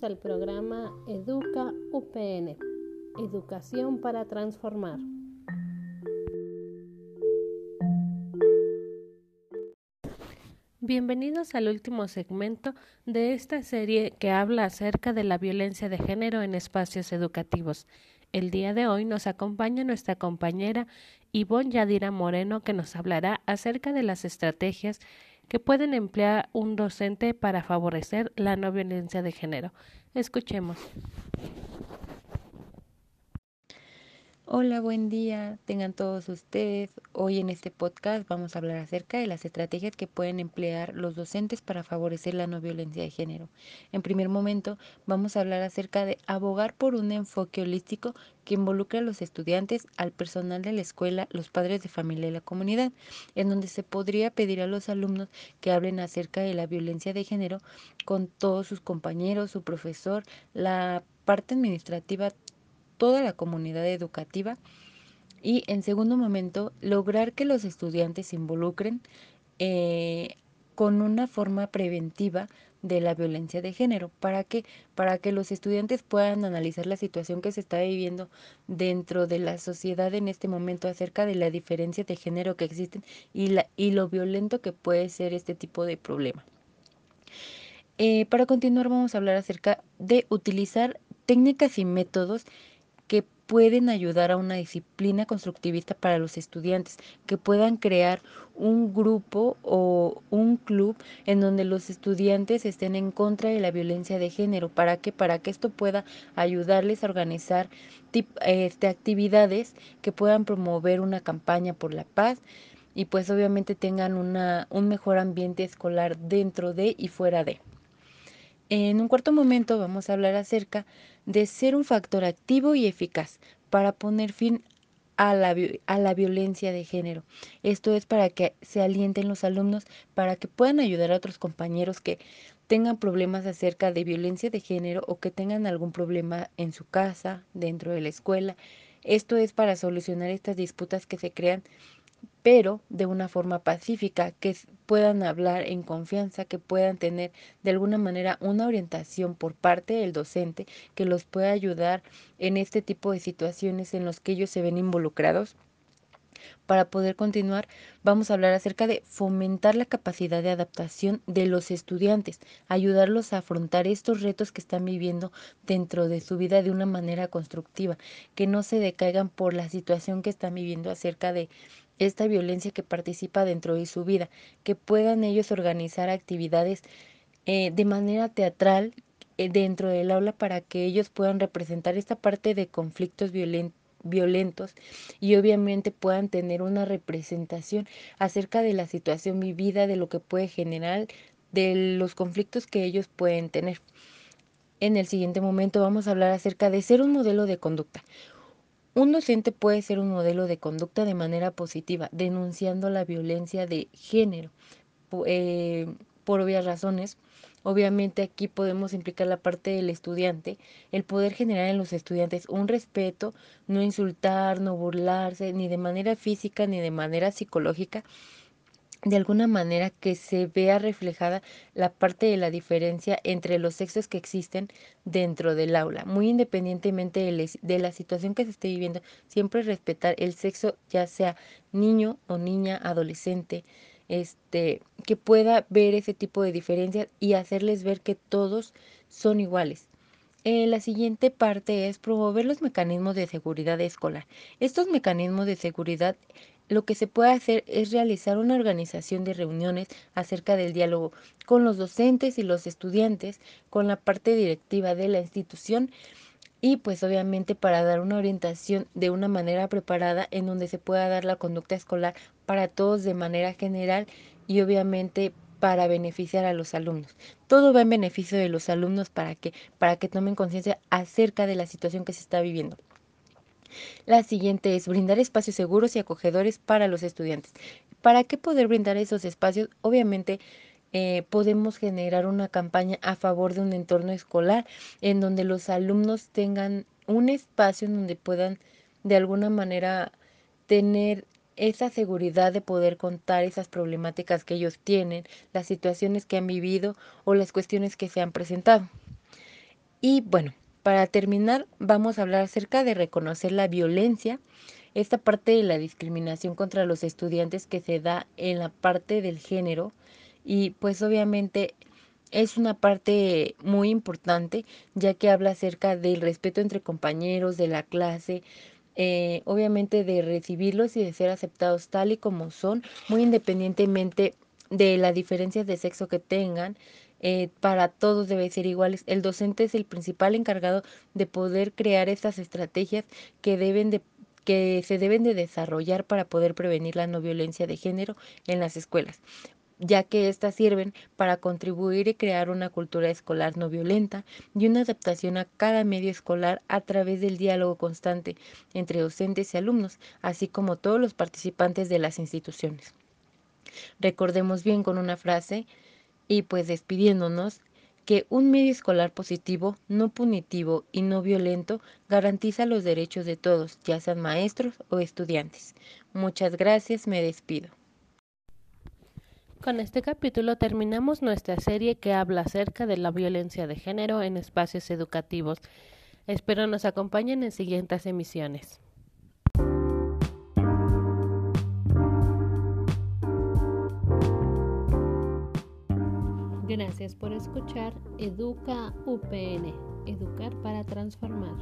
Bienvenidos al programa Educa UPN, Educación para Transformar. Bienvenidos al último segmento de esta serie que habla acerca de la violencia de género en espacios educativos. El día de hoy nos acompaña nuestra compañera Ivonne Yadira Moreno que nos hablará acerca de las estrategias que pueden emplear un docente para favorecer la no violencia de género. Escuchemos. Hola, buen día. Tengan todos ustedes. Hoy en este podcast vamos a hablar acerca de las estrategias que pueden emplear los docentes para favorecer la no violencia de género. En primer momento, vamos a hablar acerca de abogar por un enfoque holístico que involucre a los estudiantes, al personal de la escuela, los padres de familia y la comunidad, en donde se podría pedir a los alumnos que hablen acerca de la violencia de género con todos sus compañeros, su profesor, la parte administrativa toda la comunidad educativa y en segundo momento lograr que los estudiantes se involucren eh, con una forma preventiva de la violencia de género. ¿Para qué? Para que los estudiantes puedan analizar la situación que se está viviendo dentro de la sociedad en este momento acerca de la diferencia de género que existen y, la, y lo violento que puede ser este tipo de problema. Eh, para continuar vamos a hablar acerca de utilizar técnicas y métodos que pueden ayudar a una disciplina constructivista para los estudiantes, que puedan crear un grupo o un club en donde los estudiantes estén en contra de la violencia de género. ¿Para qué? Para que esto pueda ayudarles a organizar este, actividades que puedan promover una campaña por la paz y pues obviamente tengan una, un mejor ambiente escolar dentro de y fuera de. En un cuarto momento vamos a hablar acerca de ser un factor activo y eficaz para poner fin a la, a la, violencia de género. Esto es para que se alienten los alumnos, para que puedan ayudar a otros compañeros que tengan problemas acerca de violencia de género o que tengan algún problema en su casa, dentro de la escuela. Esto es para solucionar estas disputas que se crean pero de una forma pacífica, que puedan hablar en confianza, que puedan tener de alguna manera una orientación por parte del docente que los pueda ayudar en este tipo de situaciones en los que ellos se ven involucrados. Para poder continuar, vamos a hablar acerca de fomentar la capacidad de adaptación de los estudiantes, ayudarlos a afrontar estos retos que están viviendo dentro de su vida de una manera constructiva, que no se decaigan por la situación que están viviendo acerca de esta violencia que participa dentro de su vida, que puedan ellos organizar actividades eh, de manera teatral eh, dentro del aula para que ellos puedan representar esta parte de conflictos violentos y obviamente puedan tener una representación acerca de la situación vivida, de lo que puede generar, de los conflictos que ellos pueden tener. En el siguiente momento vamos a hablar acerca de ser un modelo de conducta. Un docente puede ser un modelo de conducta de manera positiva, denunciando la violencia de género eh, por obvias razones. Obviamente aquí podemos implicar la parte del estudiante, el poder generar en los estudiantes un respeto, no insultar, no burlarse, ni de manera física ni de manera psicológica, de alguna manera que se vea reflejada la parte de la diferencia entre los sexos que existen dentro del aula, muy independientemente de, la situación que se esté viviendo, siempre respetar el sexo, ya sea niño o niña, adolescente, este, que pueda ver ese tipo de diferencias y hacerles ver que todos son iguales. Eh, la siguiente parte es promover los mecanismos de seguridad escolar. Estos mecanismos de seguridad lo que se puede hacer es realizar una organización de reuniones acerca del diálogo con los docentes y los estudiantes, con la parte directiva de la institución y pues obviamente para dar una orientación de una manera preparada en donde se pueda dar la conducta escolar para todos de manera general y obviamente para beneficiar a los alumnos. Todo va en beneficio de los alumnos para que para que tomen conciencia acerca de la situación que se está viviendo. La siguiente es brindar espacios seguros y acogedores para los estudiantes. ¿Para qué poder brindar esos espacios? Obviamente eh, podemos generar una campaña a favor de un entorno escolar en donde los alumnos tengan un espacio en donde puedan de alguna manera tener esa seguridad de poder contar esas problemáticas que ellos tienen, las situaciones que han vivido o las cuestiones que se han presentado. Y bueno, para terminar, vamos a hablar acerca de reconocer la violencia, esta parte de la discriminación contra los estudiantes que se da en la parte del género y pues obviamente es una parte muy importante ya que habla acerca del respeto entre compañeros de la clase, eh, obviamente de recibirlos y de ser aceptados tal y como son, muy independientemente de las diferencias de sexo que tengan. Eh, para todos debe ser iguales. El docente es el principal encargado de poder crear estas estrategias que deben de que se deben de desarrollar para poder prevenir la no violencia de género en las escuelas ya que éstas sirven para contribuir y crear una cultura escolar no violenta y una adaptación a cada medio escolar a través del diálogo constante entre docentes y alumnos, así como todos los participantes de las instituciones. Recordemos bien con una frase y pues despidiéndonos que un medio escolar positivo, no punitivo y no violento garantiza los derechos de todos, ya sean maestros o estudiantes. Muchas gracias, me despido. Con este capítulo terminamos nuestra serie que habla acerca de la violencia de género en espacios educativos. Espero nos acompañen en siguientes emisiones. Gracias por escuchar Educa UPN, Educar para Transformar.